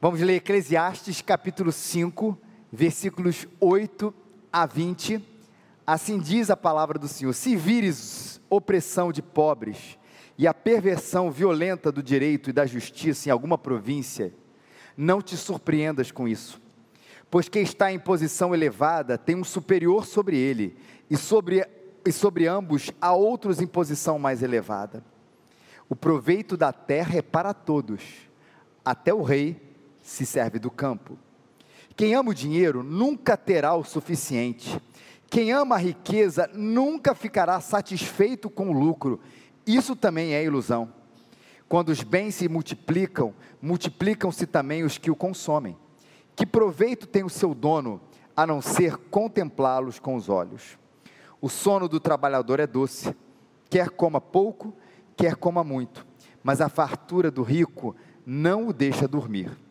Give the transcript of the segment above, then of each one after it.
Vamos ler Eclesiastes capítulo 5, versículos 8 a 20. Assim diz a palavra do Senhor: Se vires opressão de pobres e a perversão violenta do direito e da justiça em alguma província, não te surpreendas com isso, pois quem está em posição elevada tem um superior sobre ele, e sobre, e sobre ambos há outros em posição mais elevada. O proveito da terra é para todos, até o rei se serve do campo. Quem ama o dinheiro nunca terá o suficiente. Quem ama a riqueza nunca ficará satisfeito com o lucro. Isso também é ilusão. Quando os bens se multiplicam, multiplicam-se também os que o consomem. Que proveito tem o seu dono, a não ser contemplá-los com os olhos? O sono do trabalhador é doce, quer coma pouco, quer coma muito, mas a fartura do rico não o deixa dormir.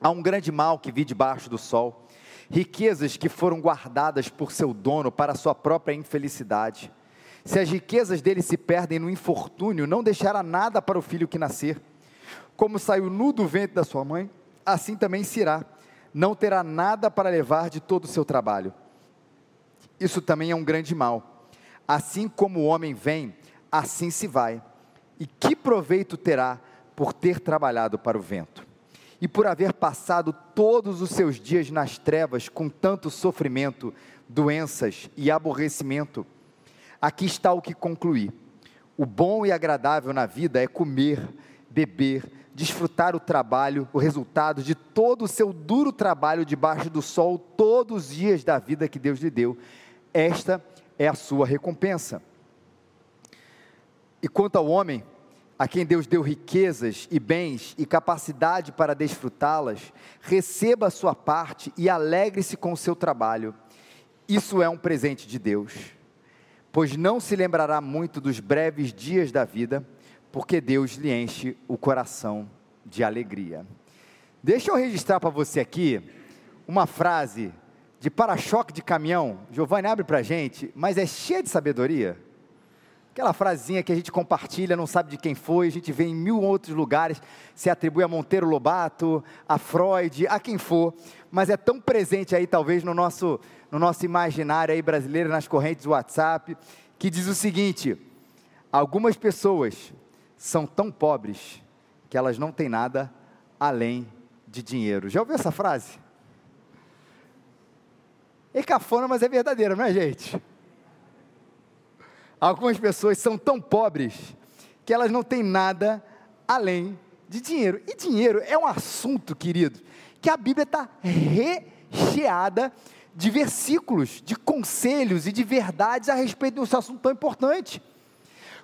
Há um grande mal que vi debaixo do sol, riquezas que foram guardadas por seu dono para sua própria infelicidade. Se as riquezas dele se perdem no infortúnio, não deixará nada para o filho que nascer. Como saiu nu do ventre da sua mãe, assim também se irá. Não terá nada para levar de todo o seu trabalho. Isso também é um grande mal. Assim como o homem vem, assim se vai. E que proveito terá por ter trabalhado para o vento? E por haver passado todos os seus dias nas trevas com tanto sofrimento, doenças e aborrecimento, aqui está o que concluí: o bom e agradável na vida é comer, beber, desfrutar o trabalho, o resultado de todo o seu duro trabalho debaixo do sol, todos os dias da vida que Deus lhe deu. Esta é a sua recompensa. E quanto ao homem, a quem Deus deu riquezas e bens e capacidade para desfrutá-las, receba a sua parte e alegre-se com o seu trabalho. Isso é um presente de Deus, pois não se lembrará muito dos breves dias da vida, porque Deus lhe enche o coração de alegria. Deixa eu registrar para você aqui uma frase de para-choque de caminhão. Giovanni abre para a gente, mas é cheia de sabedoria. Aquela frasinha que a gente compartilha, não sabe de quem foi, a gente vê em mil outros lugares, se atribui a Monteiro Lobato, a Freud, a quem for, mas é tão presente aí, talvez, no nosso, no nosso imaginário aí brasileiro, nas correntes do WhatsApp, que diz o seguinte: algumas pessoas são tão pobres que elas não têm nada além de dinheiro. Já ouviu essa frase? É cafona, mas é verdadeira, não é, gente? Algumas pessoas são tão pobres que elas não têm nada além de dinheiro. E dinheiro é um assunto, querido, que a Bíblia está recheada de versículos, de conselhos e de verdades a respeito desse assunto tão importante.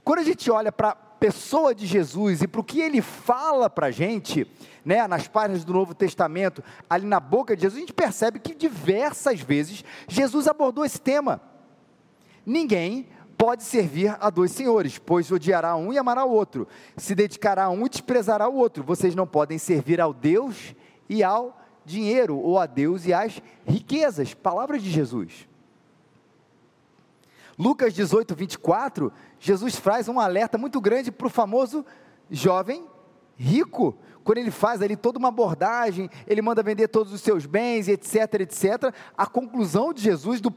Quando a gente olha para a pessoa de Jesus e para o que ele fala para a gente, né, nas páginas do Novo Testamento, ali na boca de Jesus, a gente percebe que diversas vezes Jesus abordou esse tema. Ninguém pode servir a dois senhores, pois odiará um e amará o outro, se dedicará a um e desprezará o outro. Vocês não podem servir ao Deus e ao dinheiro, ou a Deus e às riquezas. Palavra de Jesus. Lucas 18, 24, Jesus faz um alerta muito grande para o famoso jovem rico. Quando ele faz ali toda uma abordagem, ele manda vender todos os seus bens, etc, etc. A conclusão de Jesus do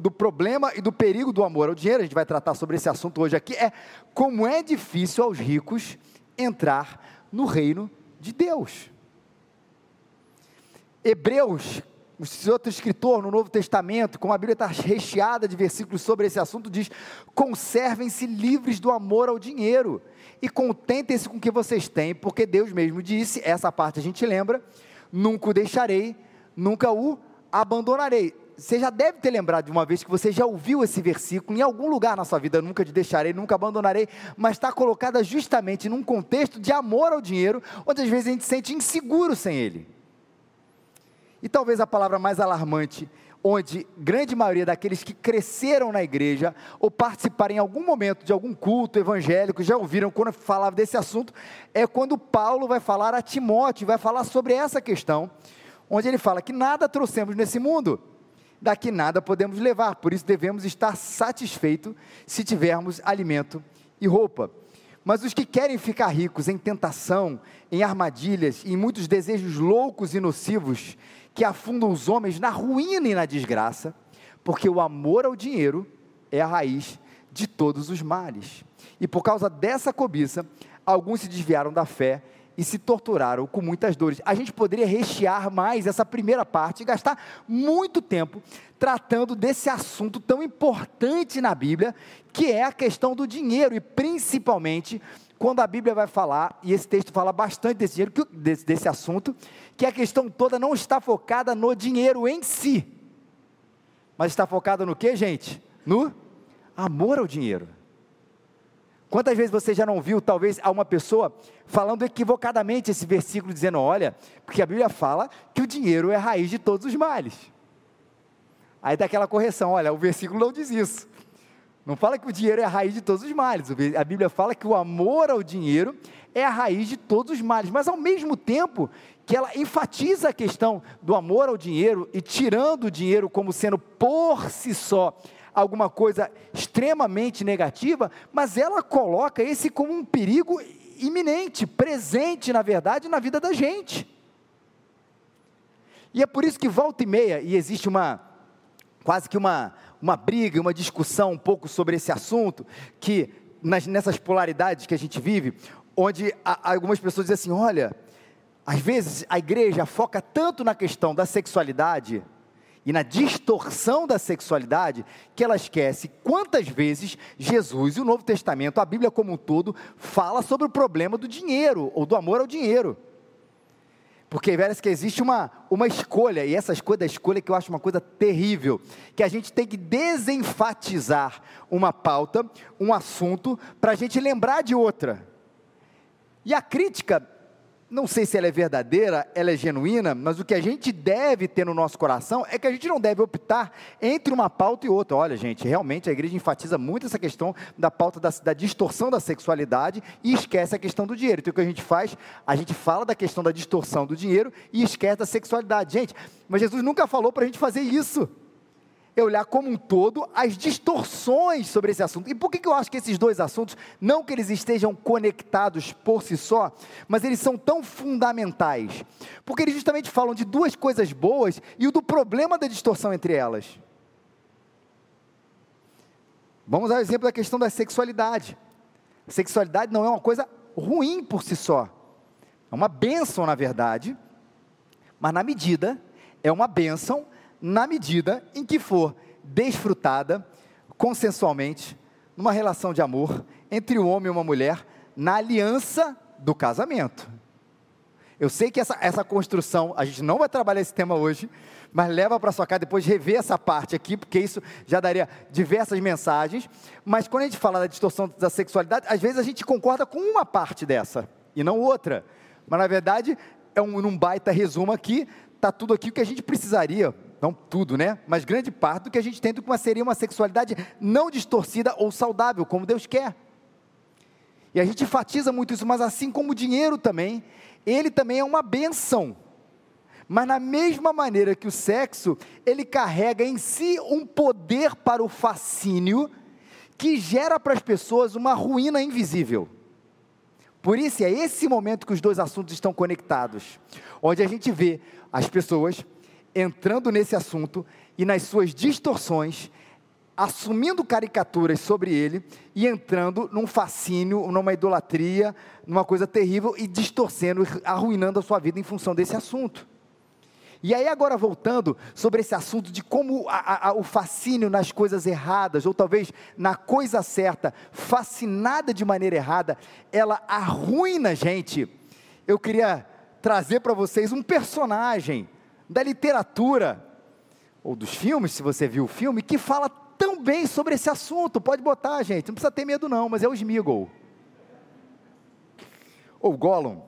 do problema e do perigo do amor ao dinheiro, a gente vai tratar sobre esse assunto hoje aqui, é como é difícil aos ricos entrar no reino de Deus. Hebreus, outro escritor no Novo Testamento, como a Bíblia está recheada de versículos sobre esse assunto, diz: conservem-se livres do amor ao dinheiro e contentem-se com o que vocês têm, porque Deus mesmo disse, essa parte a gente lembra: nunca o deixarei, nunca o abandonarei você já deve ter lembrado de uma vez que você já ouviu esse versículo em algum lugar na sua vida, nunca te deixarei, nunca abandonarei, mas está colocada justamente num contexto de amor ao dinheiro, onde às vezes a gente se sente inseguro sem ele. E talvez a palavra mais alarmante, onde grande maioria daqueles que cresceram na igreja ou participaram em algum momento de algum culto evangélico, já ouviram quando falava desse assunto, é quando Paulo vai falar a Timóteo, vai falar sobre essa questão, onde ele fala que nada trouxemos nesse mundo daqui nada podemos levar, por isso devemos estar satisfeitos se tivermos alimento e roupa. Mas os que querem ficar ricos em tentação, em armadilhas e em muitos desejos loucos e nocivos que afundam os homens na ruína e na desgraça, porque o amor ao dinheiro é a raiz de todos os males. E por causa dessa cobiça, alguns se desviaram da fé e se torturaram com muitas dores. A gente poderia rechear mais essa primeira parte e gastar muito tempo tratando desse assunto tão importante na Bíblia, que é a questão do dinheiro e principalmente quando a Bíblia vai falar, e esse texto fala bastante desse, dinheiro, desse, desse assunto, que a questão toda não está focada no dinheiro em si, mas está focada no que, gente? No amor ao dinheiro. Quantas vezes você já não viu, talvez, a uma pessoa falando equivocadamente esse versículo, dizendo: olha, porque a Bíblia fala que o dinheiro é a raiz de todos os males. Aí dá aquela correção: olha, o versículo não diz isso. Não fala que o dinheiro é a raiz de todos os males. A Bíblia fala que o amor ao dinheiro é a raiz de todos os males. Mas ao mesmo tempo que ela enfatiza a questão do amor ao dinheiro e tirando o dinheiro como sendo por si só alguma coisa extremamente negativa, mas ela coloca esse como um perigo iminente, presente, na verdade, na vida da gente. E é por isso que volta e meia, e existe uma, quase que uma, uma briga, uma discussão um pouco sobre esse assunto, que nas, nessas polaridades que a gente vive, onde a, algumas pessoas dizem assim: olha, às vezes a igreja foca tanto na questão da sexualidade, e na distorção da sexualidade que ela esquece quantas vezes Jesus e o Novo Testamento, a Bíblia como um todo, fala sobre o problema do dinheiro ou do amor ao dinheiro. Porque parece que existe uma, uma escolha, e essa escolha da escolha que eu acho uma coisa terrível, que a gente tem que desenfatizar uma pauta, um assunto, para a gente lembrar de outra. E a crítica não sei se ela é verdadeira, ela é genuína, mas o que a gente deve ter no nosso coração é que a gente não deve optar entre uma pauta e outra. Olha, gente, realmente a igreja enfatiza muito essa questão da pauta da, da distorção da sexualidade e esquece a questão do dinheiro. Então o que a gente faz? A gente fala da questão da distorção do dinheiro e esquece da sexualidade. Gente, mas Jesus nunca falou para a gente fazer isso é olhar como um todo as distorções sobre esse assunto. E por que, eu acho que esses dois assuntos, não que eles estejam conectados por si só, mas eles são tão fundamentais? Porque eles justamente falam de duas coisas boas e o do problema da distorção entre elas. Vamos dar o exemplo da questão da sexualidade. Sexualidade não é uma coisa ruim por si só. É uma bênção, na verdade, mas na medida, é uma bênção na medida em que for desfrutada consensualmente numa relação de amor entre um homem e uma mulher na aliança do casamento. Eu sei que essa, essa construção, a gente não vai trabalhar esse tema hoje, mas leva para sua casa depois rever essa parte aqui, porque isso já daria diversas mensagens. Mas quando a gente fala da distorção da sexualidade, às vezes a gente concorda com uma parte dessa e não outra. Mas na verdade, é um, um baita resumo aqui, está tudo aqui o que a gente precisaria não tudo, né? Mas grande parte do que a gente do que seria uma sexualidade não distorcida ou saudável, como Deus quer. E a gente enfatiza muito isso, mas assim como o dinheiro também, ele também é uma benção. Mas na mesma maneira que o sexo, ele carrega em si um poder para o fascínio que gera para as pessoas uma ruína invisível. Por isso é esse momento que os dois assuntos estão conectados, onde a gente vê as pessoas entrando nesse assunto e nas suas distorções, assumindo caricaturas sobre ele e entrando num fascínio, numa idolatria, numa coisa terrível e distorcendo, arruinando a sua vida em função desse assunto. E aí, agora voltando sobre esse assunto de como a, a, o fascínio nas coisas erradas, ou talvez na coisa certa, fascinada de maneira errada, ela arruina a gente. Eu queria trazer para vocês um personagem da literatura, ou dos filmes, se você viu o filme, que fala tão bem sobre esse assunto. Pode botar, gente, não precisa ter medo, não, mas é o Smeagol. Ou Gollum.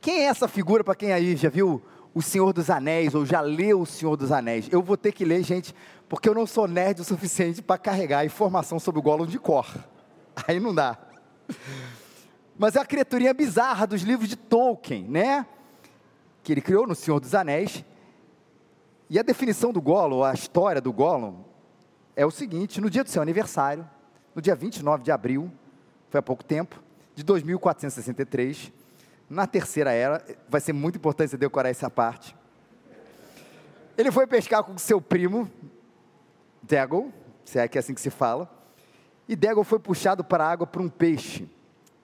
Quem é essa figura, para quem aí já viu O Senhor dos Anéis, ou já leu O Senhor dos Anéis? Eu vou ter que ler, gente, porque eu não sou nerd o suficiente para carregar informação sobre o Gollum de cor. Aí não dá. Mas é a criaturinha bizarra dos livros de Tolkien, né? Que ele criou no Senhor dos Anéis. E a definição do Gollum, a história do Gollum, é o seguinte: no dia do seu aniversário, no dia 29 de abril foi há pouco tempo, de 2463, na terceira era, vai ser muito importante você decorar essa parte. Ele foi pescar com seu primo, Dagon, se é que é assim que se fala, e Dagon foi puxado para a água por um peixe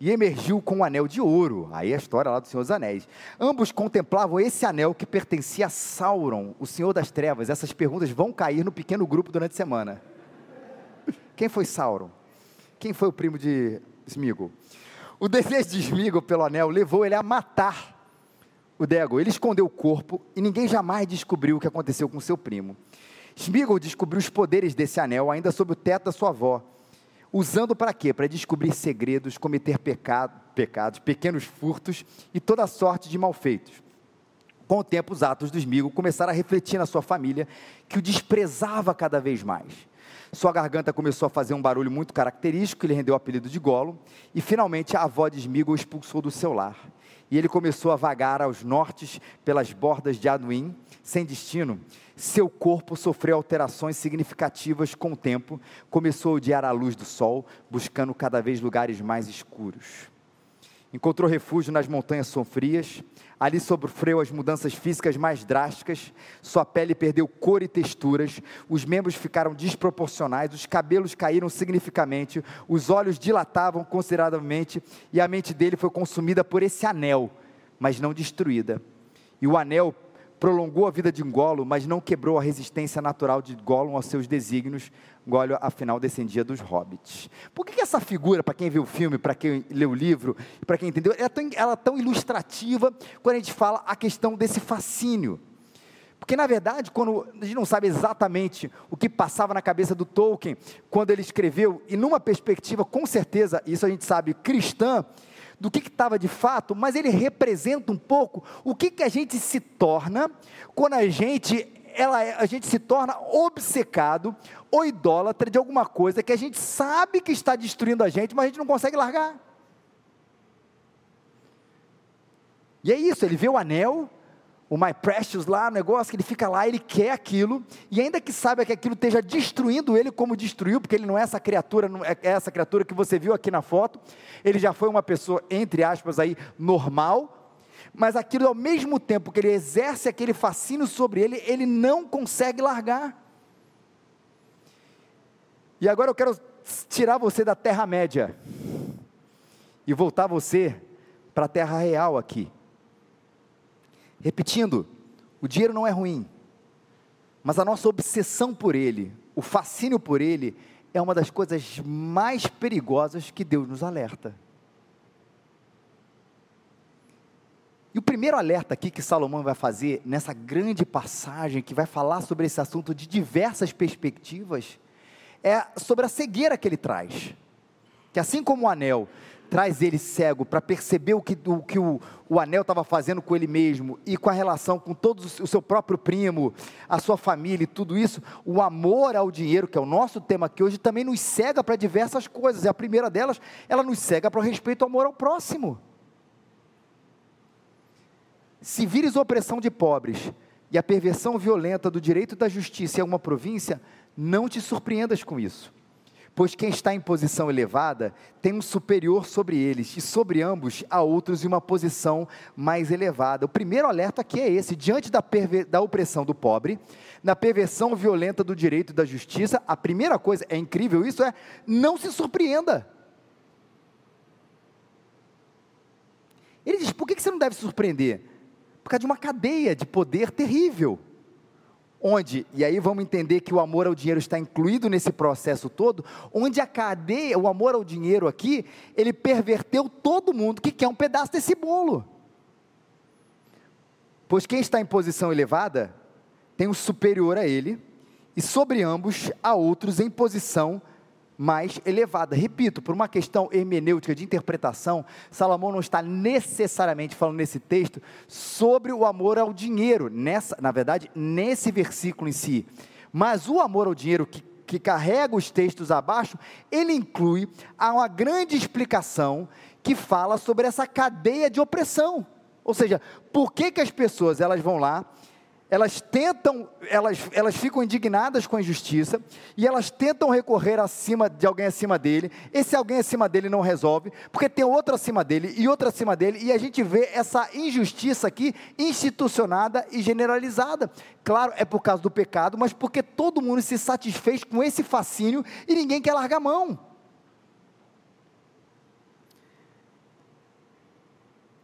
e emergiu com um anel de ouro. Aí é a história lá do Senhor dos Anéis. Ambos contemplavam esse anel que pertencia a Sauron, o Senhor das Trevas. Essas perguntas vão cair no pequeno grupo durante a semana. Quem foi Sauron? Quem foi o primo de Sméagol? O desejo de Sméagol pelo anel levou ele a matar o Dego. Ele escondeu o corpo e ninguém jamais descobriu o que aconteceu com seu primo. Sméagol descobriu os poderes desse anel ainda sob o teto da sua avó Usando para quê? Para descobrir segredos, cometer pecado, pecados, pequenos furtos e toda sorte de malfeitos. Com o tempo, os atos do Smigo começaram a refletir na sua família, que o desprezava cada vez mais. Sua garganta começou a fazer um barulho muito característico, que lhe rendeu o apelido de Golo, e finalmente a avó de Smigo o expulsou do seu lar. E ele começou a vagar aos nortes pelas bordas de Aduim, sem destino, seu corpo sofreu alterações significativas com o tempo, começou a odiar a luz do sol, buscando cada vez lugares mais escuros. Encontrou refúgio nas montanhas sombrias, ali sofreu as mudanças físicas mais drásticas, sua pele perdeu cor e texturas, os membros ficaram desproporcionais, os cabelos caíram significativamente, os olhos dilatavam consideravelmente e a mente dele foi consumida por esse anel, mas não destruída. E o anel prolongou a vida de Gollum, mas não quebrou a resistência natural de Gollum aos seus desígnios. Gollum, afinal, descendia dos hobbits. Por que, que essa figura, para quem viu o filme, para quem leu o livro, para quem entendeu, ela é, tão, ela é tão ilustrativa quando a gente fala a questão desse fascínio? Porque, na verdade, quando a gente não sabe exatamente o que passava na cabeça do Tolkien quando ele escreveu, e numa perspectiva, com certeza, isso a gente sabe, cristã, do que estava de fato, mas ele representa um pouco o que, que a gente se torna quando a gente, ela, é, a gente se torna obcecado ou idólatra de alguma coisa que a gente sabe que está destruindo a gente, mas a gente não consegue largar. E é isso, ele vê o anel, o My Precious lá, o negócio que ele fica lá, ele quer aquilo, e ainda que saiba que aquilo esteja destruindo ele como destruiu, porque ele não é essa criatura, não é essa criatura que você viu aqui na foto, ele já foi uma pessoa, entre aspas, aí, normal, mas aquilo ao mesmo tempo que ele exerce aquele fascínio sobre ele, ele não consegue largar. E agora eu quero tirar você da Terra-média e voltar você para a Terra real aqui. Repetindo, o dinheiro não é ruim, mas a nossa obsessão por ele, o fascínio por ele, é uma das coisas mais perigosas que Deus nos alerta. E o primeiro alerta aqui que Salomão vai fazer nessa grande passagem que vai falar sobre esse assunto de diversas perspectivas é sobre a cegueira que ele traz. Que assim como o anel traz ele cego para perceber o que o, que o, o anel estava fazendo com ele mesmo e com a relação com todos o seu próprio primo, a sua família e tudo isso, o amor ao dinheiro, que é o nosso tema aqui hoje, também nos cega para diversas coisas. E a primeira delas, ela nos cega para o respeito ao amor ao próximo. Se vires opressão de pobres e a perversão violenta do direito da justiça em alguma província, não te surpreendas com isso Pois quem está em posição elevada tem um superior sobre eles, e sobre ambos há outros em uma posição mais elevada. O primeiro alerta aqui é esse: diante da, da opressão do pobre, na perversão violenta do direito e da justiça, a primeira coisa, é incrível isso, é não se surpreenda. Ele diz: por que você não deve se surpreender? Por causa de uma cadeia de poder terrível onde, e aí vamos entender que o amor ao dinheiro está incluído nesse processo todo, onde a cadeia, o amor ao dinheiro aqui, ele perverteu todo mundo que quer um pedaço desse bolo. Pois quem está em posição elevada tem um superior a ele, e sobre ambos há outros em posição mais elevada. Repito, por uma questão hermenêutica de interpretação, Salomão não está necessariamente falando nesse texto sobre o amor ao dinheiro, nessa, na verdade, nesse versículo em si. Mas o amor ao dinheiro que, que carrega os textos abaixo, ele inclui uma grande explicação que fala sobre essa cadeia de opressão. Ou seja, por que, que as pessoas elas vão lá elas tentam, elas, elas ficam indignadas com a injustiça e elas tentam recorrer acima de alguém acima dele. Esse alguém acima dele não resolve, porque tem outro acima dele e outro acima dele, e a gente vê essa injustiça aqui institucionada e generalizada. Claro, é por causa do pecado, mas porque todo mundo se satisfez com esse fascínio e ninguém quer largar mão.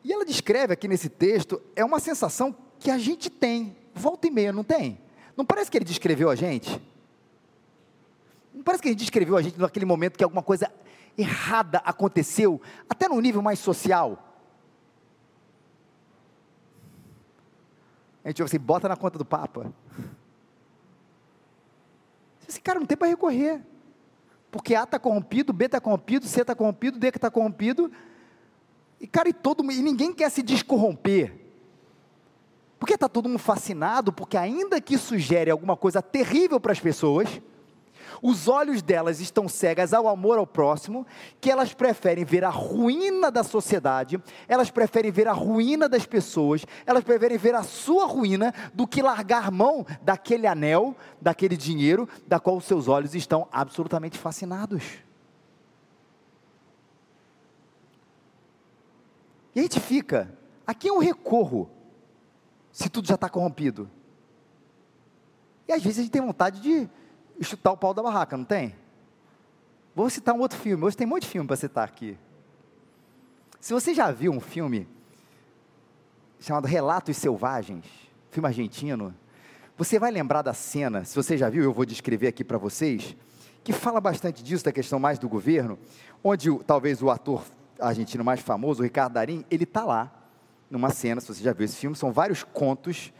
E ela descreve aqui nesse texto, é uma sensação que a gente tem, volta e meia, não tem? Não parece que ele descreveu a gente? Não parece que ele descreveu a gente naquele momento que alguma coisa errada aconteceu, até no nível mais social? A gente assim, bota na conta do Papa. Esse cara não tem para recorrer. Porque A está corrompido, B está corrompido, C está corrompido, D está corrompido, e cara, e todo e ninguém quer se descorromper. Porque está todo mundo fascinado, porque ainda que sugere alguma coisa terrível para as pessoas, os olhos delas estão cegas ao amor ao próximo, que elas preferem ver a ruína da sociedade, elas preferem ver a ruína das pessoas, elas preferem ver a sua ruína do que largar mão daquele anel, daquele dinheiro, da qual os seus olhos estão absolutamente fascinados. E a gente fica, a quem eu recorro, se tudo já está corrompido? E às vezes a gente tem vontade de chutar o pau da barraca, não tem? Vou citar um outro filme, hoje tem um monte de filme para citar aqui. Se você já viu um filme chamado Relatos Selvagens, filme argentino, você vai lembrar da cena, se você já viu, eu vou descrever aqui para vocês, que fala bastante disso, da questão mais do governo, onde talvez o ator argentino mais famoso, o Ricardo Darim, ele está lá, numa cena, se você já viu esse filme, são vários contos,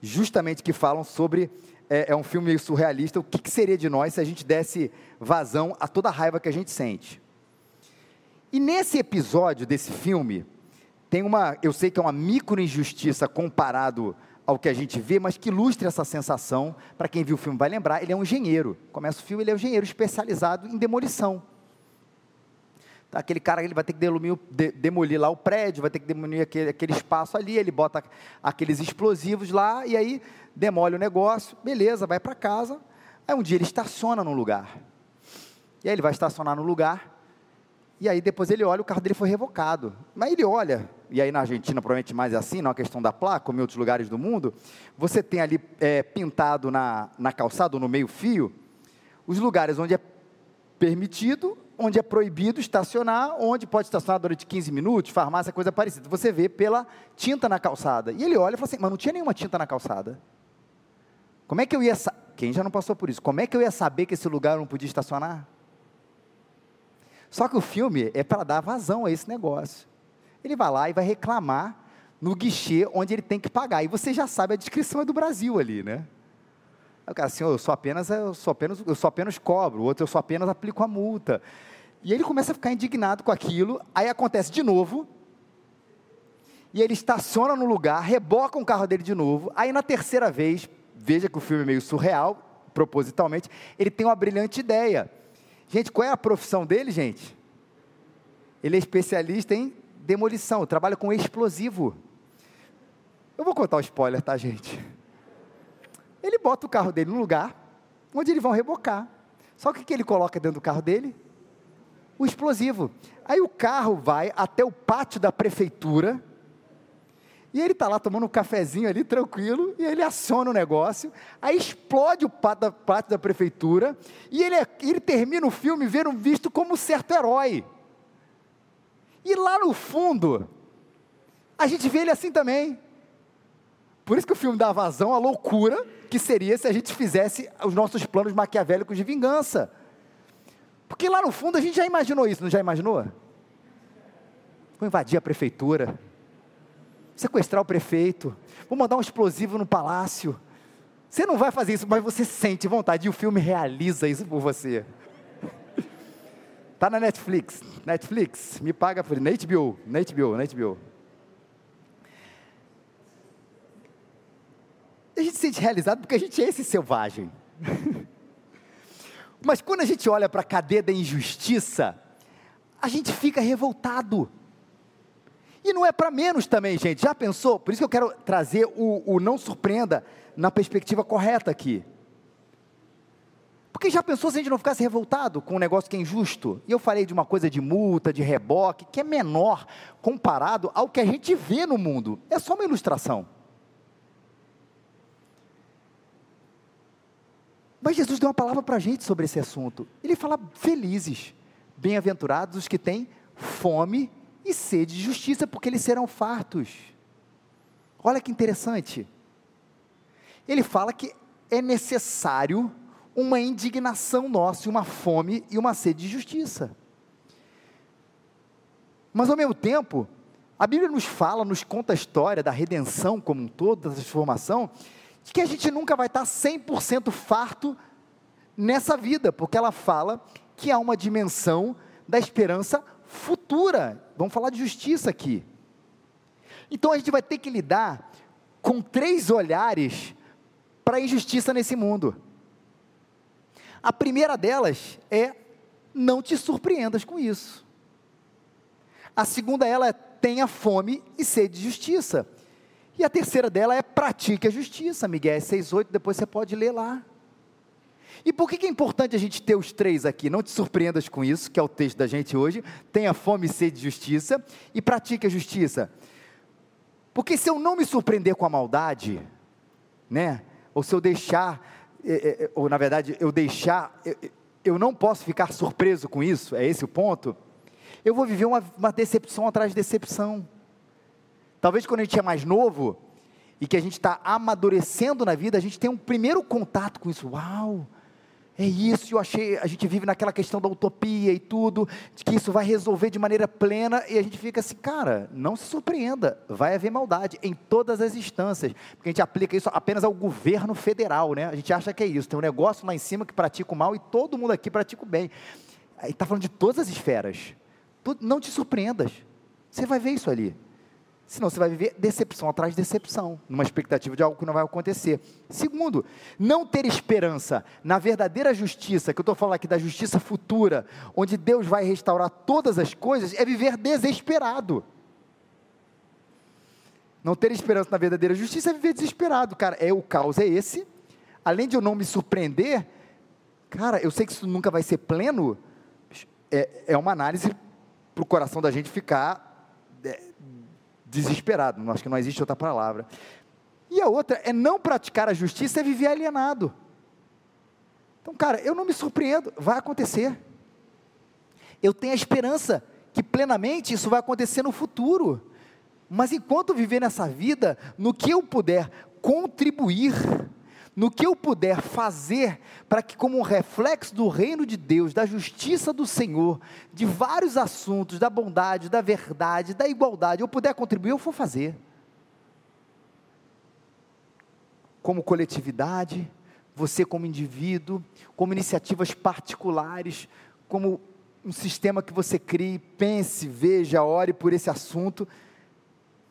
justamente que falam sobre, é, é um filme meio surrealista, o que, que seria de nós se a gente desse vazão a toda a raiva que a gente sente. E nesse episódio desse filme, tem uma, eu sei que é uma micro injustiça comparado ao que a gente vê, mas que ilustra essa sensação, para quem viu o filme vai lembrar, ele é um engenheiro, começa o filme, ele é um engenheiro especializado em demolição, aquele cara ele vai ter que demolir, de, demolir lá o prédio, vai ter que demolir aquele, aquele espaço ali, ele bota aqueles explosivos lá e aí demole o negócio, beleza, vai para casa. Aí um dia ele estaciona no lugar. E aí ele vai estacionar no lugar, e aí depois ele olha, o carro dele foi revocado. Mas ele olha, e aí na Argentina provavelmente mais é assim, não é questão da placa, como em outros lugares do mundo, você tem ali é, pintado na, na calçada, ou no meio fio, os lugares onde é permitido onde é proibido estacionar, onde pode estacionar durante 15 minutos, farmácia, coisa parecida. Você vê pela tinta na calçada. E ele olha e fala assim: mas não tinha nenhuma tinta na calçada. Como é que eu ia. Quem já não passou por isso? Como é que eu ia saber que esse lugar não podia estacionar? Só que o filme é para dar vazão a esse negócio. Ele vai lá e vai reclamar no guichê onde ele tem que pagar. E você já sabe, a descrição é do Brasil ali, né? O cara assim, eu só apenas, eu só apenas, eu só apenas cobro, o outro eu só apenas aplico a multa. E ele começa a ficar indignado com aquilo, aí acontece de novo, e ele estaciona no lugar, reboca o carro dele de novo, aí na terceira vez, veja que o filme é meio surreal, propositalmente, ele tem uma brilhante ideia. Gente, qual é a profissão dele, gente? Ele é especialista em demolição, trabalha com explosivo. Eu vou contar o spoiler, tá, gente? Ele bota o carro dele no lugar onde eles vão rebocar. Só que o que ele coloca dentro do carro dele? o explosivo. Aí o carro vai até o pátio da prefeitura, e ele está lá tomando um cafezinho ali, tranquilo, e ele aciona o negócio, aí explode o pátio da, pátio da prefeitura, e ele, ele termina o filme vendo visto como um certo herói. E lá no fundo, a gente vê ele assim também. Por isso que o filme dá vazão à loucura que seria se a gente fizesse os nossos planos maquiavélicos de vingança. Porque lá no fundo a gente já imaginou isso, não já imaginou? Vou invadir a prefeitura, sequestrar o prefeito, vou mandar um explosivo no palácio. Você não vai fazer isso, mas você sente vontade e o filme realiza isso por você. Tá na Netflix, Netflix, me paga por HBO, na HBO, na HBO. A gente se sente realizado porque a gente é esse selvagem. Mas quando a gente olha para a cadeia da injustiça, a gente fica revoltado. E não é para menos também, gente. Já pensou? Por isso que eu quero trazer o, o não surpreenda na perspectiva correta aqui. Porque já pensou se a gente não ficasse revoltado com um negócio que é injusto? E eu falei de uma coisa de multa, de reboque, que é menor comparado ao que a gente vê no mundo. É só uma ilustração. Mas Jesus deu uma palavra para a gente sobre esse assunto. Ele fala: felizes, bem-aventurados os que têm fome e sede de justiça, porque eles serão fartos. Olha que interessante. Ele fala que é necessário uma indignação nossa, uma fome e uma sede de justiça. Mas ao mesmo tempo, a Bíblia nos fala, nos conta a história da redenção como um todo, da transformação, que a gente nunca vai estar 100% farto nessa vida, porque ela fala que há uma dimensão da esperança futura. Vamos falar de justiça aqui. Então a gente vai ter que lidar com três olhares para a injustiça nesse mundo. A primeira delas é não te surpreendas com isso. A segunda ela é tenha fome e sede de justiça. E a terceira dela é pratique a justiça, Miguel 6,8, depois você pode ler lá. E por que, é importante a gente ter os três aqui? Não te surpreendas com isso, que é o texto da gente hoje. Tenha fome e sede de justiça e pratique a justiça. Porque se eu não me surpreender com a maldade, né? Ou se eu deixar, é, é, é ou na verdade eu deixar, eu, eu não posso ficar surpreso com isso, é esse o ponto. Eu vou viver uma, uma decepção atrás de decepção. Talvez quando a gente é mais novo e que a gente está amadurecendo na vida, a gente tem um primeiro contato com isso. Uau! É isso, eu achei, a gente vive naquela questão da utopia e tudo, de que isso vai resolver de maneira plena, e a gente fica assim, cara, não se surpreenda, vai haver maldade em todas as instâncias, porque a gente aplica isso apenas ao governo federal, né? A gente acha que é isso, tem um negócio lá em cima que pratica o mal e todo mundo aqui pratica o bem. Aí está falando de todas as esferas. Não te surpreendas, você vai ver isso ali. Senão você vai viver decepção atrás de decepção, numa expectativa de algo que não vai acontecer. Segundo, não ter esperança na verdadeira justiça, que eu estou falando aqui da justiça futura, onde Deus vai restaurar todas as coisas, é viver desesperado. Não ter esperança na verdadeira justiça é viver desesperado, cara. É o caos é esse. Além de eu não me surpreender, cara, eu sei que isso nunca vai ser pleno. É, é uma análise para o coração da gente ficar desesperado, acho que não existe outra palavra. E a outra é não praticar a justiça, é viver alienado. Então, cara, eu não me surpreendo, vai acontecer. Eu tenho a esperança que plenamente isso vai acontecer no futuro. Mas enquanto viver nessa vida, no que eu puder contribuir no que eu puder fazer para que, como um reflexo do reino de Deus, da justiça do Senhor, de vários assuntos, da bondade, da verdade, da igualdade, eu puder contribuir, eu vou fazer. Como coletividade, você como indivíduo, como iniciativas particulares, como um sistema que você crie, pense, veja, ore por esse assunto.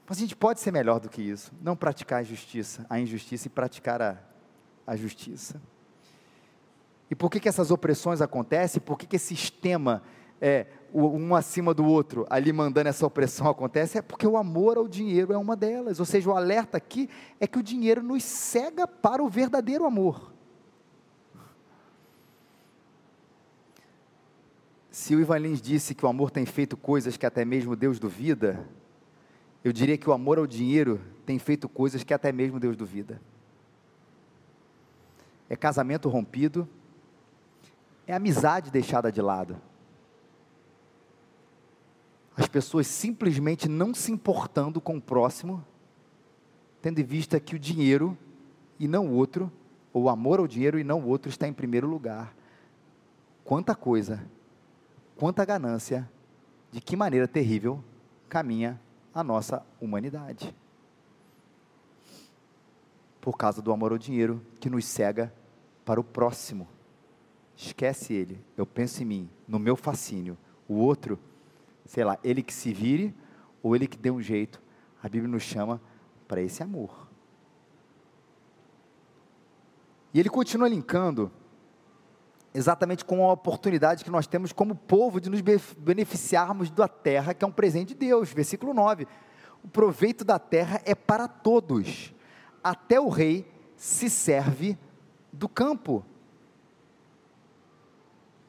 Mas a gente pode ser melhor do que isso. Não praticar a injustiça, a injustiça e praticar a a justiça. E por que, que essas opressões acontecem? Por que, que esse sistema, é, um acima do outro, ali mandando essa opressão acontece? É porque o amor ao dinheiro é uma delas. Ou seja, o alerta aqui é que o dinheiro nos cega para o verdadeiro amor. Se o Ivan Lins disse que o amor tem feito coisas que até mesmo Deus duvida, eu diria que o amor ao dinheiro tem feito coisas que até mesmo Deus duvida é casamento rompido, é amizade deixada de lado. As pessoas simplesmente não se importando com o próximo, tendo em vista que o dinheiro e não o outro, ou o amor ao dinheiro e não o outro está em primeiro lugar. Quanta coisa, quanta ganância, de que maneira terrível caminha a nossa humanidade. Por causa do amor ao dinheiro que nos cega para o próximo. Esquece ele, eu penso em mim, no meu fascínio. O outro, sei lá, ele que se vire ou ele que dê um jeito. A Bíblia nos chama para esse amor. E ele continua linkando exatamente com a oportunidade que nós temos como povo de nos beneficiarmos da terra, que é um presente de Deus. Versículo 9: O proveito da terra é para todos, até o rei se serve do campo.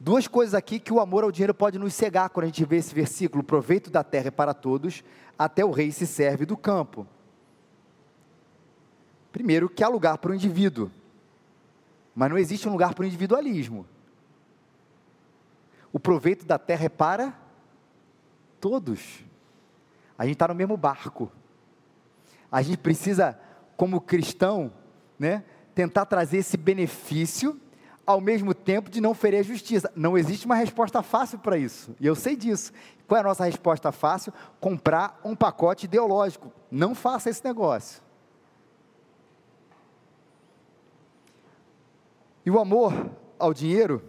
Duas coisas aqui que o amor ao dinheiro pode nos cegar quando a gente vê esse versículo: proveito da terra é para todos, até o rei se serve do campo. Primeiro, que há lugar para o indivíduo, mas não existe um lugar para o individualismo. O proveito da terra é para todos. A gente está no mesmo barco. A gente precisa, como cristão, né, tentar trazer esse benefício ao mesmo tempo de não ferir a justiça. Não existe uma resposta fácil para isso, e eu sei disso. Qual é a nossa resposta fácil? Comprar um pacote ideológico. Não faça esse negócio. E o amor ao dinheiro,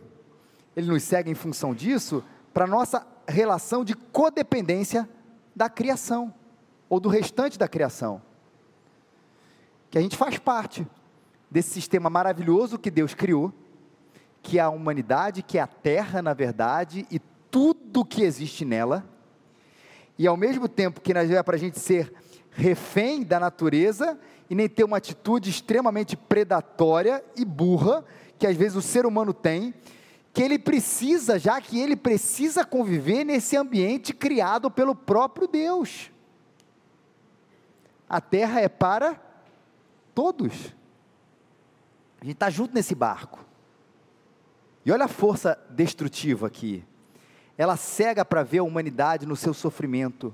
ele nos segue em função disso, para nossa relação de codependência da criação, ou do restante da criação. Que a gente faz parte desse sistema maravilhoso que Deus criou, que é a humanidade, que é a terra, na verdade, e tudo que existe nela, e ao mesmo tempo que nós é para a gente ser refém da natureza e nem ter uma atitude extremamente predatória e burra, que às vezes o ser humano tem, que ele precisa, já que ele precisa conviver nesse ambiente criado pelo próprio Deus. A terra é para todos. A gente está junto nesse barco. E olha a força destrutiva aqui. Ela cega para ver a humanidade no seu sofrimento.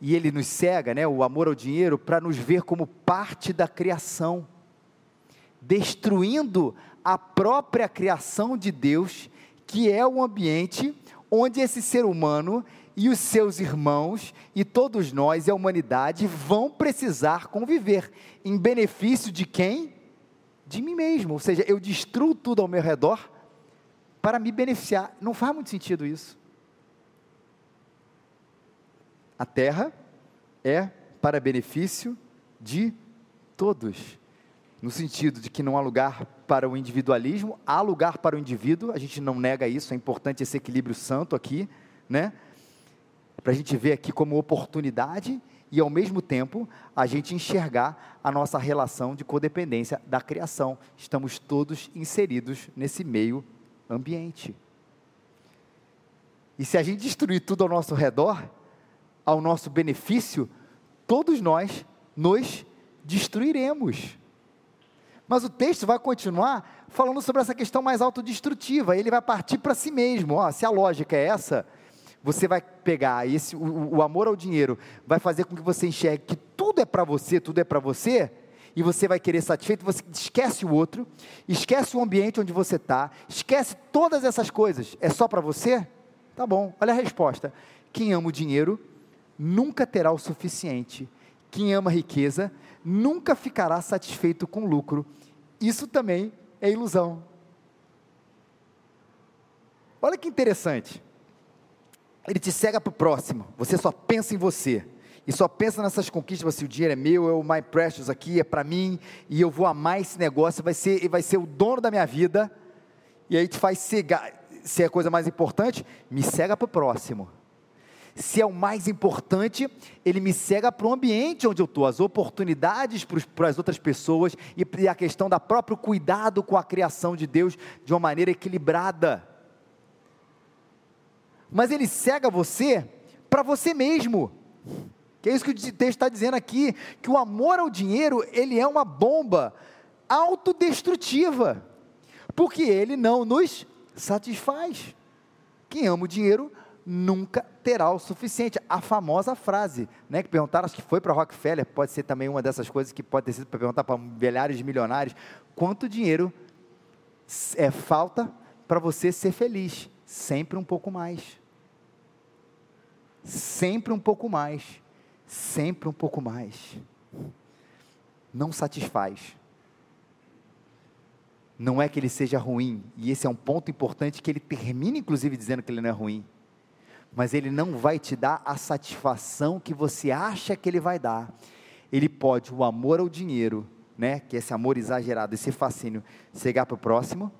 E ele nos cega, né, o amor ao dinheiro, para nos ver como parte da criação, destruindo a própria criação de Deus, que é o ambiente onde esse ser humano e os seus irmãos e todos nós e a humanidade vão precisar conviver em benefício de quem? De mim mesmo, ou seja, eu destruo tudo ao meu redor para me beneficiar. Não faz muito sentido isso. A terra é para benefício de todos, no sentido de que não há lugar para o individualismo, há lugar para o indivíduo, a gente não nega isso, é importante esse equilíbrio santo aqui, né? Para a gente ver aqui como oportunidade e ao mesmo tempo a gente enxergar a nossa relação de codependência da criação. Estamos todos inseridos nesse meio ambiente. E se a gente destruir tudo ao nosso redor, ao nosso benefício, todos nós nos destruiremos. Mas o texto vai continuar falando sobre essa questão mais autodestrutiva. Ele vai partir para si mesmo. Ó, se a lógica é essa, você vai pegar esse, o, o amor ao dinheiro, vai fazer com que você enxergue que tudo é para você, tudo é para você, e você vai querer satisfeito, você esquece o outro, esquece o ambiente onde você está, esquece todas essas coisas, é só para você? Tá bom, olha a resposta. Quem ama o dinheiro nunca terá o suficiente. Quem ama a riqueza nunca ficará satisfeito com o lucro. Isso também é ilusão. Olha que interessante ele te cega para o próximo. Você só pensa em você. E só pensa nessas conquistas, assim, o dinheiro é meu, é o my precious aqui, é para mim, e eu vou amar esse negócio, vai ser, vai ser o dono da minha vida. E aí te faz cegar, se é a coisa mais importante, me cega para o próximo. Se é o mais importante, ele me cega para o ambiente onde eu estou, as oportunidades para as outras pessoas e a questão da próprio cuidado com a criação de Deus de uma maneira equilibrada mas ele cega você para você mesmo. Que é isso que o texto está dizendo aqui, que o amor ao dinheiro, ele é uma bomba autodestrutiva, porque ele não nos satisfaz. Quem ama o dinheiro nunca terá o suficiente. A famosa frase, né, que perguntaram, acho que foi para Rockefeller, pode ser também uma dessas coisas que pode ter sido para perguntar para milhares de milionários, quanto dinheiro é falta para você ser feliz? Sempre um pouco mais sempre um pouco mais, sempre um pouco mais. Não satisfaz. Não é que ele seja ruim, e esse é um ponto importante que ele termina, inclusive, dizendo que ele não é ruim, mas ele não vai te dar a satisfação que você acha que ele vai dar. Ele pode, o amor ao dinheiro, né, que é esse amor exagerado, esse fascínio, cegar para o próximo,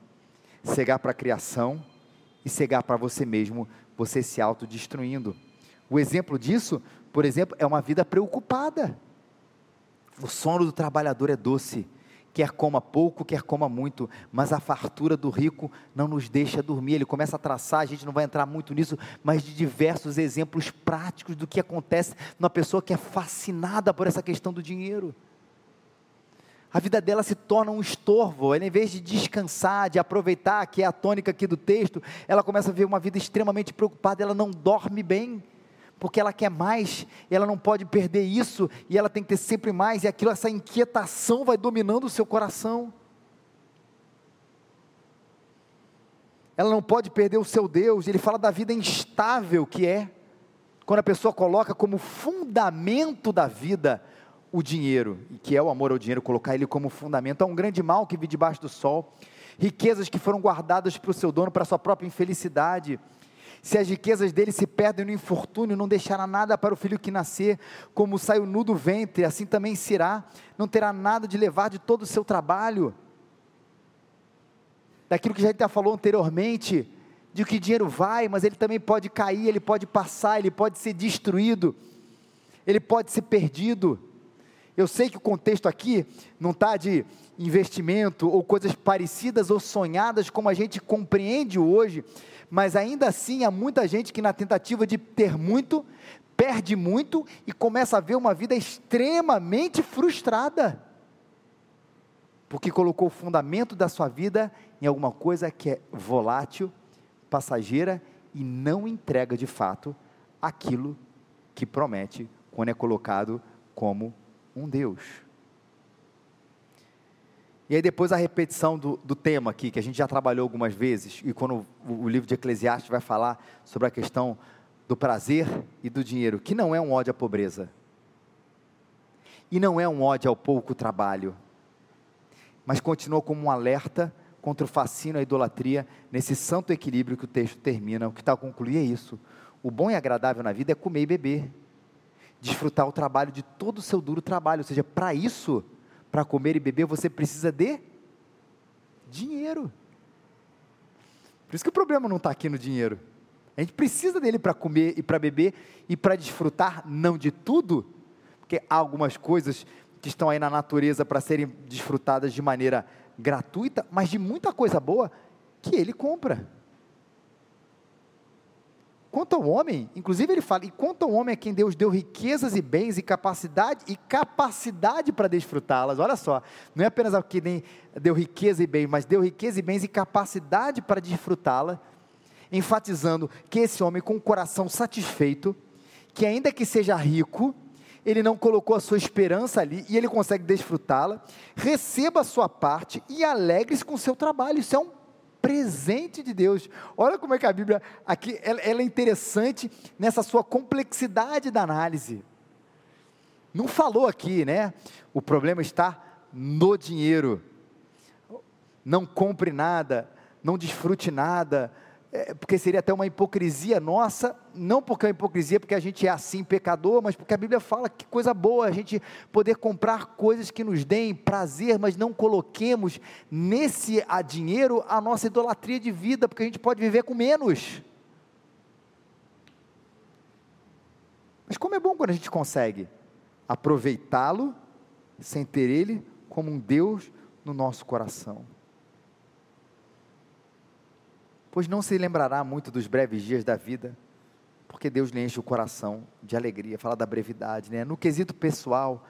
cegar para a criação e cegar para você mesmo, você se autodestruindo. O exemplo disso, por exemplo, é uma vida preocupada. O sono do trabalhador é doce, quer coma pouco, quer coma muito, mas a fartura do rico não nos deixa dormir. Ele começa a traçar, a gente não vai entrar muito nisso, mas de diversos exemplos práticos do que acontece numa pessoa que é fascinada por essa questão do dinheiro. A vida dela se torna um estorvo, ela, em vez de descansar, de aproveitar, que é a tônica aqui do texto, ela começa a ver uma vida extremamente preocupada, ela não dorme bem porque ela quer mais, ela não pode perder isso, e ela tem que ter sempre mais, e aquilo, essa inquietação vai dominando o seu coração. Ela não pode perder o seu Deus, ele fala da vida instável que é, quando a pessoa coloca como fundamento da vida o dinheiro, e que é o amor ao dinheiro, colocar ele como fundamento, é um grande mal que vi debaixo do sol, riquezas que foram guardadas para o seu dono, para a sua própria infelicidade, se as riquezas dele se perdem no infortúnio, não deixará nada para o filho que nascer, como sai o nu do ventre, assim também será, não terá nada de levar de todo o seu trabalho. Daquilo que já já falou anteriormente, de que dinheiro vai, mas ele também pode cair, ele pode passar, ele pode ser destruído, ele pode ser perdido. Eu sei que o contexto aqui não está de investimento ou coisas parecidas ou sonhadas como a gente compreende hoje, mas ainda assim há muita gente que, na tentativa de ter muito, perde muito e começa a ver uma vida extremamente frustrada, porque colocou o fundamento da sua vida em alguma coisa que é volátil, passageira e não entrega de fato aquilo que promete quando é colocado como um Deus. E aí depois a repetição do, do, tema aqui, que a gente já trabalhou algumas vezes, e quando o, o, livro de Eclesiastes vai falar sobre a questão do prazer e do dinheiro, que não é um ódio à pobreza, e não é um ódio ao pouco trabalho, mas continua como um alerta contra o fascínio a idolatria, nesse santo equilíbrio que o texto termina. O que está a concluir é isso. O bom e agradável na vida é comer e beber, desfrutar o trabalho de todo o seu duro trabalho, ou seja, para isso para comer e beber, você precisa de dinheiro. Por isso que o problema não está aqui no dinheiro. A gente precisa dele para comer e para beber e para desfrutar, não de tudo, porque há algumas coisas que estão aí na natureza para serem desfrutadas de maneira gratuita, mas de muita coisa boa que ele compra. Quanto ao homem, inclusive ele fala, e quanto ao homem a quem Deus deu riquezas e bens e capacidade e capacidade para desfrutá-las. Olha só, não é apenas a quem deu riqueza e bens, mas deu riqueza e bens e capacidade para desfrutá-la, enfatizando que esse homem com o coração satisfeito, que ainda que seja rico, ele não colocou a sua esperança ali e ele consegue desfrutá-la, receba a sua parte e alegre-se com o seu trabalho. Isso é um presente de Deus. Olha como é que a Bíblia aqui ela, ela é interessante nessa sua complexidade da análise. Não falou aqui, né? O problema está no dinheiro. Não compre nada, não desfrute nada, é, porque seria até uma hipocrisia nossa, não porque é uma hipocrisia, porque a gente é assim pecador, mas porque a Bíblia fala que coisa boa a gente poder comprar coisas que nos deem prazer, mas não coloquemos nesse a dinheiro a nossa idolatria de vida, porque a gente pode viver com menos. Mas como é bom quando a gente consegue aproveitá-lo sem ter ele como um Deus no nosso coração pois não se lembrará muito dos breves dias da vida, porque Deus lhe enche o coração de alegria, fala da brevidade, né? No quesito pessoal,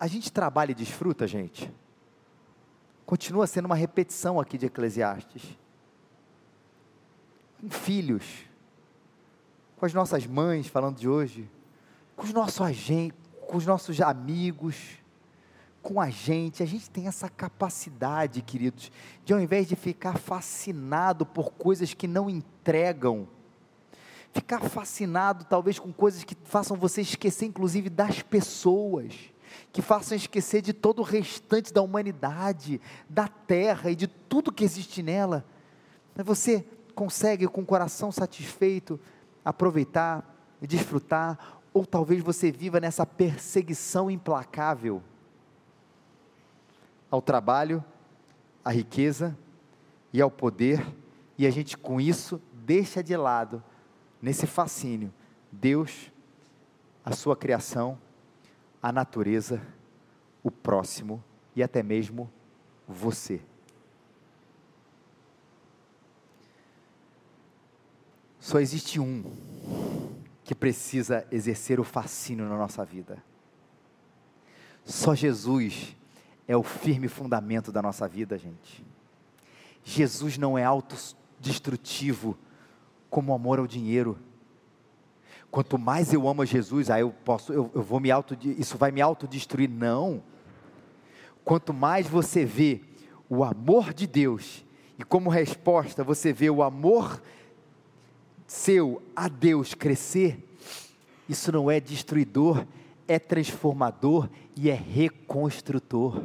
a gente trabalha e desfruta, gente. Continua sendo uma repetição aqui de Eclesiastes. Com filhos, com as nossas mães, falando de hoje, com os nossos agentes, com os nossos amigos, com a gente, a gente tem essa capacidade, queridos, de ao invés de ficar fascinado por coisas que não entregam, ficar fascinado talvez com coisas que façam você esquecer, inclusive, das pessoas, que façam esquecer de todo o restante da humanidade, da terra e de tudo que existe nela. Mas você consegue, com o coração satisfeito, aproveitar e desfrutar, ou talvez você viva nessa perseguição implacável ao trabalho, à riqueza e ao poder, e a gente com isso deixa de lado, nesse fascínio, Deus, a sua criação, a natureza, o próximo e até mesmo você. Só existe um que precisa exercer o fascínio na nossa vida. Só Jesus é o firme fundamento da nossa vida, gente. Jesus não é autodestrutivo como o amor ao dinheiro. Quanto mais eu amo a Jesus, aí eu posso, eu, eu vou me auto, isso vai me autodestruir. Não. Quanto mais você vê o amor de Deus e como resposta você vê o amor seu a Deus crescer, isso não é destruidor, é transformador e é reconstrutor.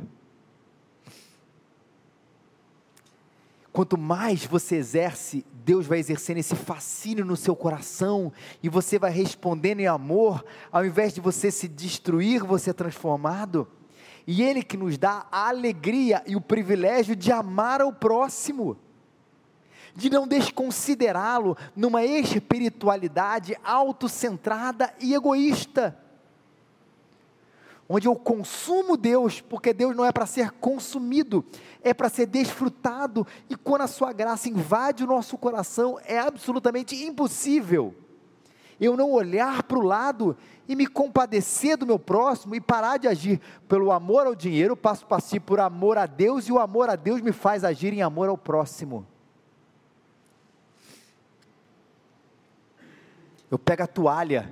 Quanto mais você exerce, Deus vai exercendo esse fascínio no seu coração e você vai respondendo em amor, ao invés de você se destruir, você é transformado. E Ele que nos dá a alegria e o privilégio de amar ao próximo de não desconsiderá-lo numa espiritualidade autocentrada e egoísta. Onde eu consumo Deus, porque Deus não é para ser consumido, é para ser desfrutado, e quando a Sua graça invade o nosso coração, é absolutamente impossível eu não olhar para o lado e me compadecer do meu próximo e parar de agir pelo amor ao dinheiro, passo a passo por amor a Deus e o amor a Deus me faz agir em amor ao próximo. Eu pego a toalha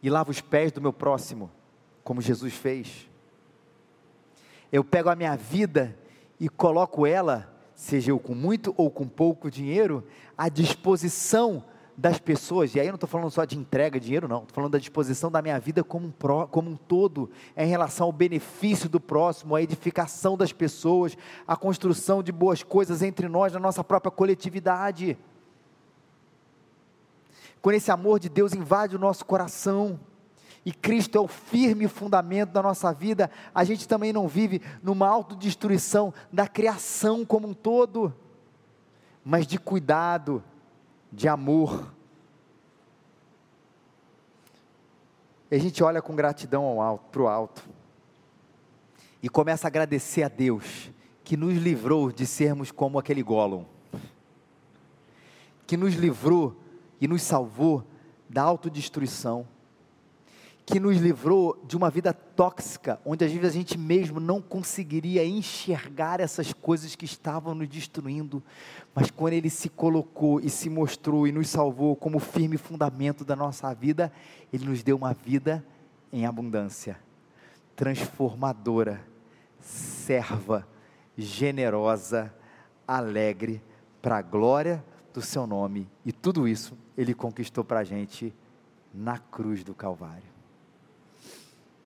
e lavo os pés do meu próximo, como Jesus fez. Eu pego a minha vida e coloco ela, seja eu com muito ou com pouco dinheiro, à disposição das pessoas, e aí eu não estou falando só de entrega de dinheiro, não, estou falando da disposição da minha vida como um, pró, como um todo, em relação ao benefício do próximo, à edificação das pessoas, à construção de boas coisas entre nós, na nossa própria coletividade. Quando esse amor de Deus invade o nosso coração, e Cristo é o firme fundamento da nossa vida, a gente também não vive numa autodestruição da criação como um todo, mas de cuidado, de amor. E a gente olha com gratidão para o alto e começa a agradecer a Deus que nos livrou de sermos como aquele Gollum, que nos livrou e nos salvou da autodestruição, que nos livrou de uma vida tóxica, onde às vezes a gente mesmo não conseguiria enxergar essas coisas que estavam nos destruindo, mas quando Ele se colocou e se mostrou e nos salvou como firme fundamento da nossa vida, Ele nos deu uma vida em abundância, transformadora, serva, generosa, alegre, para a glória do Seu nome, e tudo isso ele conquistou para a gente na cruz do Calvário.